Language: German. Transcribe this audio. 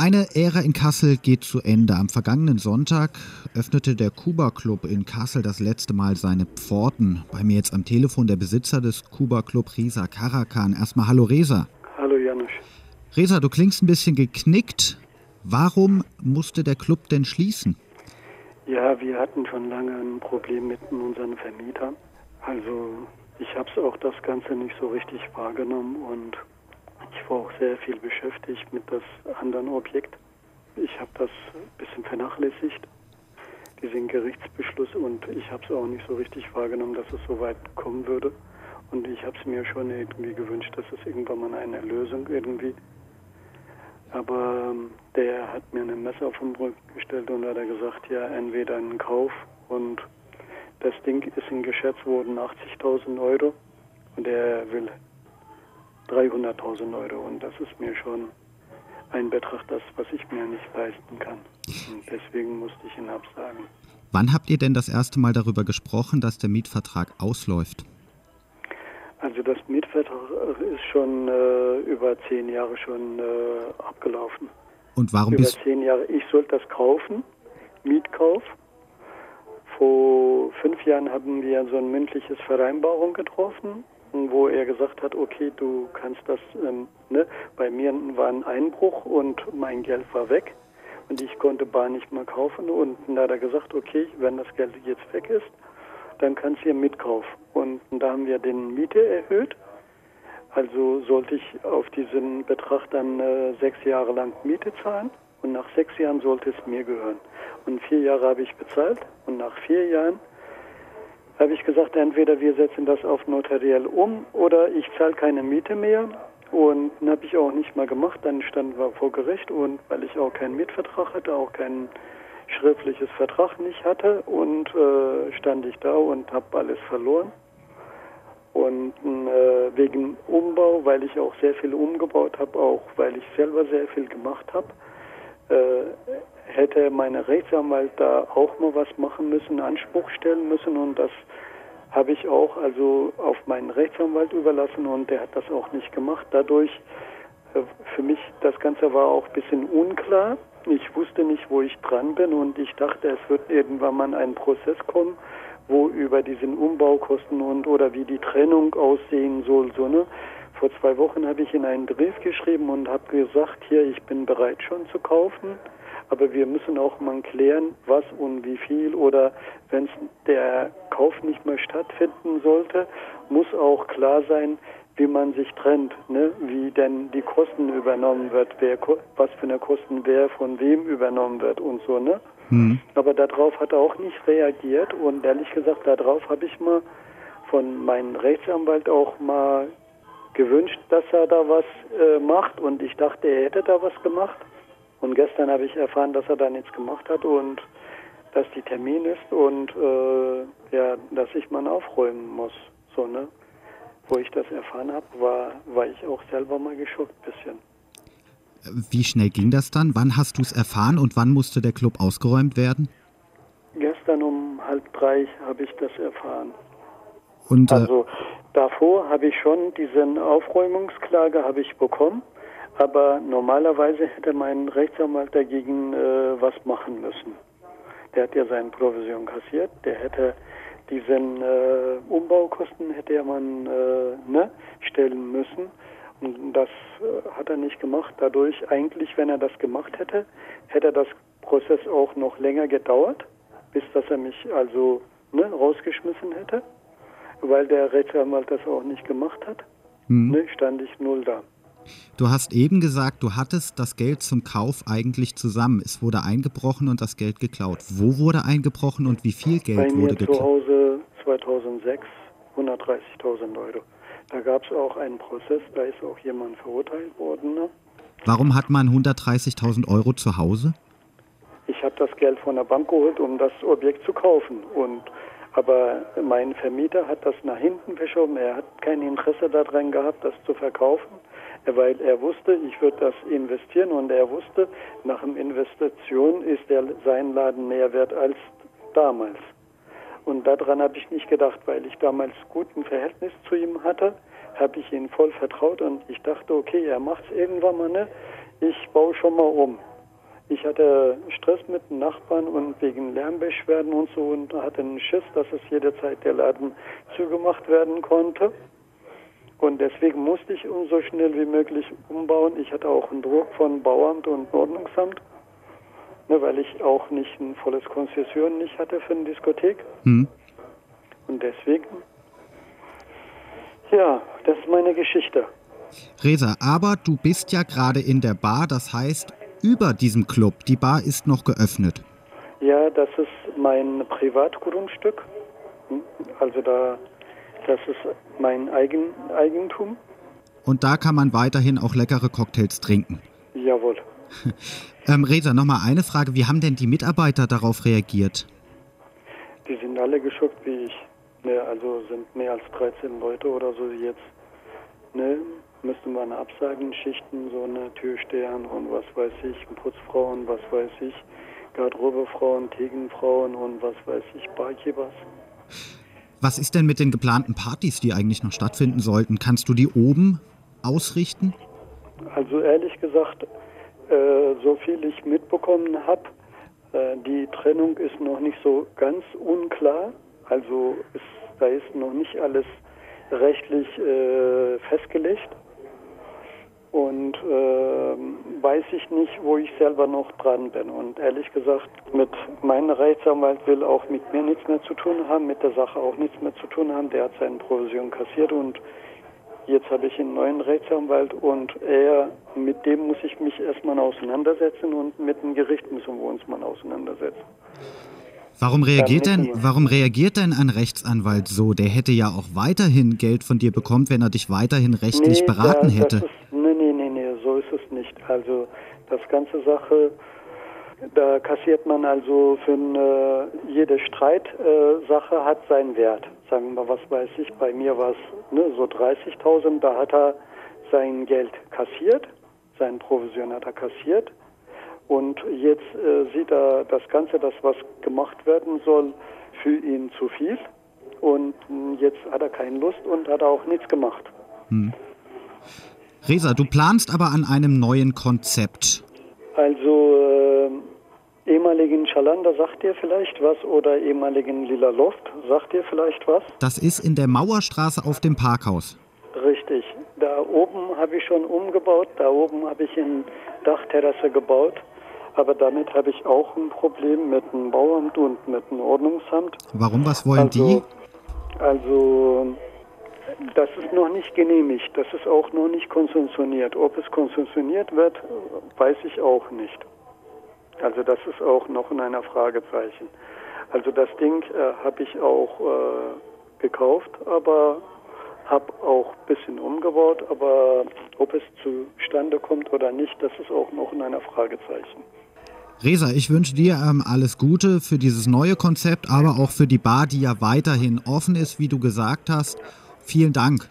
Eine Ära in Kassel geht zu Ende. Am vergangenen Sonntag öffnete der Kuba Club in Kassel das letzte Mal seine Pforten. Bei mir jetzt am Telefon der Besitzer des Kuba Club, Reza Karakan. Erstmal Hallo Reza. Hallo Janusz. Reza, du klingst ein bisschen geknickt. Warum musste der Club denn schließen? Ja, wir hatten schon lange ein Problem mit unseren Vermietern. Also ich habe es auch das Ganze nicht so richtig wahrgenommen und ich war auch sehr viel beschäftigt mit das anderen Objekt. Ich habe das ein bisschen vernachlässigt, diesen Gerichtsbeschluss, und ich habe es auch nicht so richtig wahrgenommen, dass es so weit kommen würde. Und ich habe es mir schon irgendwie gewünscht, dass es irgendwann mal eine Lösung irgendwie. Aber ähm, der hat mir ein Messer auf den Rücken gestellt und hat gesagt, ja, entweder einen Kauf und das Ding ist in geschätzt worden 80.000 Euro und er will 300.000 Euro und das ist mir schon ein Betrag, das, was ich mir nicht leisten kann. Und deswegen musste ich ihn absagen. Wann habt ihr denn das erste Mal darüber gesprochen, dass der Mietvertrag ausläuft? Also das Mietvertrag ist schon äh, über zehn Jahre schon äh, abgelaufen. Und warum über bist zehn Jahre. Ich sollte das kaufen, Mietkauf. Vor fünf Jahren haben wir so ein mündliches Vereinbarung getroffen wo er gesagt hat, okay, du kannst das, ähm, ne, bei mir war ein Einbruch und mein Geld war weg und ich konnte Bar nicht mehr kaufen und dann hat er gesagt, okay, wenn das Geld jetzt weg ist, dann kannst du hier mitkaufen. Und da haben wir den Miete erhöht. Also sollte ich auf diesen Betrag dann äh, sechs Jahre lang Miete zahlen und nach sechs Jahren sollte es mir gehören. Und vier Jahre habe ich bezahlt und nach vier Jahren habe ich gesagt, entweder wir setzen das auf notariell um oder ich zahle keine Miete mehr. Und dann habe ich auch nicht mal gemacht. Dann standen wir vor Gericht und weil ich auch keinen Mietvertrag hatte, auch kein schriftliches Vertrag nicht hatte und äh, stand ich da und habe alles verloren. Und äh, wegen Umbau, weil ich auch sehr viel umgebaut habe, auch weil ich selber sehr viel gemacht habe, äh, hätte meine Rechtsanwalt da auch mal was machen müssen, Anspruch stellen müssen und das habe ich auch also auf meinen Rechtsanwalt überlassen und der hat das auch nicht gemacht. Dadurch äh, für mich das Ganze war auch ein bisschen unklar. Ich wusste nicht, wo ich dran bin und ich dachte, es wird irgendwann mal ein Prozess kommen, wo über diesen Umbaukosten und oder wie die Trennung aussehen soll, so ne. Vor zwei Wochen habe ich in einen Brief geschrieben und habe gesagt, hier, ich bin bereit schon zu kaufen aber wir müssen auch mal klären, was und wie viel oder wenn der Kauf nicht mehr stattfinden sollte, muss auch klar sein, wie man sich trennt, ne? wie denn die Kosten übernommen wird, wer, was für eine Kosten wer von wem übernommen wird und so. Ne? Mhm. Aber darauf hat er auch nicht reagiert und ehrlich gesagt, darauf habe ich mal von meinem Rechtsanwalt auch mal gewünscht, dass er da was äh, macht und ich dachte, er hätte da was gemacht. Und gestern habe ich erfahren, dass er da nichts gemacht hat und dass die Termin ist und äh, ja, dass ich mal aufräumen muss. So, ne? Wo ich das erfahren habe, war, war ich auch selber mal geschockt ein bisschen. Wie schnell ging das dann? Wann hast du es erfahren und wann musste der Club ausgeräumt werden? Gestern um halb drei habe ich das erfahren. Und, äh, also davor habe ich schon diese Aufräumungsklage habe ich bekommen aber normalerweise hätte mein Rechtsanwalt dagegen äh, was machen müssen. Der hat ja seine Provision kassiert, der hätte diesen äh, Umbaukosten hätte er man äh, ne, stellen müssen. Und das äh, hat er nicht gemacht. Dadurch eigentlich, wenn er das gemacht hätte, hätte das Prozess auch noch länger gedauert, bis dass er mich also ne, rausgeschmissen hätte, weil der Rechtsanwalt das auch nicht gemacht hat. Mhm. Ne, stand ich null da. Du hast eben gesagt, du hattest das Geld zum Kauf eigentlich zusammen. Es wurde eingebrochen und das Geld geklaut. Wo wurde eingebrochen und wie viel Geld Bei wurde geklaut? Zu Hause 2006 130.000 Euro. Da gab es auch einen Prozess, da ist auch jemand verurteilt worden. Ne? Warum hat man 130.000 Euro zu Hause? Ich habe das Geld von der Bank geholt, um das Objekt zu kaufen. Und aber mein Vermieter hat das nach hinten verschoben. Er hat kein Interesse daran gehabt, das zu verkaufen weil er wusste, ich würde das investieren und er wusste, nach dem Investition ist der, sein Laden mehr wert als damals. Und daran habe ich nicht gedacht, weil ich damals guten Verhältnis zu ihm hatte, habe ich ihn voll vertraut und ich dachte, okay, er macht es irgendwann mal, ne? ich baue schon mal um. Ich hatte Stress mit den Nachbarn und wegen Lärmbeschwerden und so und hatte einen Schiss, dass es jederzeit der Laden zugemacht werden konnte. Und deswegen musste ich so schnell wie möglich umbauen. Ich hatte auch einen Druck von Bauamt und Ordnungsamt, ne, weil ich auch nicht ein volles Konzession nicht hatte für eine Diskothek. Hm. Und deswegen, ja, das ist meine Geschichte. Resa, aber du bist ja gerade in der Bar, das heißt über diesem Club. Die Bar ist noch geöffnet. Ja, das ist mein Privatgrundstück. Hm? Also da, das ist mein Eigen, Eigentum. Und da kann man weiterhin auch leckere Cocktails trinken. Jawohl. ähm, Resa, nochmal eine Frage. Wie haben denn die Mitarbeiter darauf reagiert? Die sind alle geschockt wie ich. Ne, also sind mehr als 13 Leute oder so jetzt. Ne, müsste man absagen, Schichten, so eine Türstehern und was weiß ich, Putzfrauen, was weiß ich, Garderobefrauen, Tegenfrauen und was weiß ich, Barkeepers. Was ist denn mit den geplanten Partys, die eigentlich noch stattfinden sollten? Kannst du die oben ausrichten? Also ehrlich gesagt, äh, so viel ich mitbekommen habe, äh, die Trennung ist noch nicht so ganz unklar. Also ist, da ist noch nicht alles rechtlich äh, festgelegt. Und äh, weiß ich nicht, wo ich selber noch dran bin. Und ehrlich gesagt, mit meinem Rechtsanwalt will auch mit mir nichts mehr zu tun haben, mit der Sache auch nichts mehr zu tun haben. Der hat seine Provision kassiert und jetzt habe ich einen neuen Rechtsanwalt und er, mit dem muss ich mich erstmal auseinandersetzen und mit dem Gericht müssen wir uns mal auseinandersetzen. Warum reagiert denn, warum reagiert denn ein Rechtsanwalt so? Der hätte ja auch weiterhin Geld von dir bekommen, wenn er dich weiterhin rechtlich nee, beraten hätte. Ist, nee, nee, nee, nee, so ist es nicht. Also das ganze Sache, da kassiert man also für eine, jede Streitsache äh, hat seinen Wert. Sagen wir, was weiß ich, bei mir war es ne, so 30.000, da hat er sein Geld kassiert, seine Provision hat er kassiert und jetzt äh, sieht er das Ganze, das was gemacht werden soll, für ihn zu viel. Und hm, jetzt hat er keine Lust und hat auch nichts gemacht. Hm. Resa, du planst aber an einem neuen Konzept. Also äh, ehemaligen Schalander sagt dir vielleicht was oder ehemaligen Lila Loft sagt dir vielleicht was? Das ist in der Mauerstraße auf dem Parkhaus. Richtig. Da oben habe ich schon umgebaut. Da oben habe ich eine Dachterrasse gebaut. Aber damit habe ich auch ein Problem mit dem Bauamt und mit dem Ordnungsamt. Warum? Was wollen also, die? Also, das ist noch nicht genehmigt. Das ist auch noch nicht konzessioniert. Ob es konzessioniert wird, weiß ich auch nicht. Also, das ist auch noch in einer Fragezeichen. Also, das Ding äh, habe ich auch äh, gekauft, aber habe auch ein bisschen umgebaut. Aber ob es zustande kommt oder nicht, das ist auch noch in einer Fragezeichen. Resa, ich wünsche dir ähm, alles Gute für dieses neue Konzept, aber auch für die Bar, die ja weiterhin offen ist, wie du gesagt hast. Vielen Dank.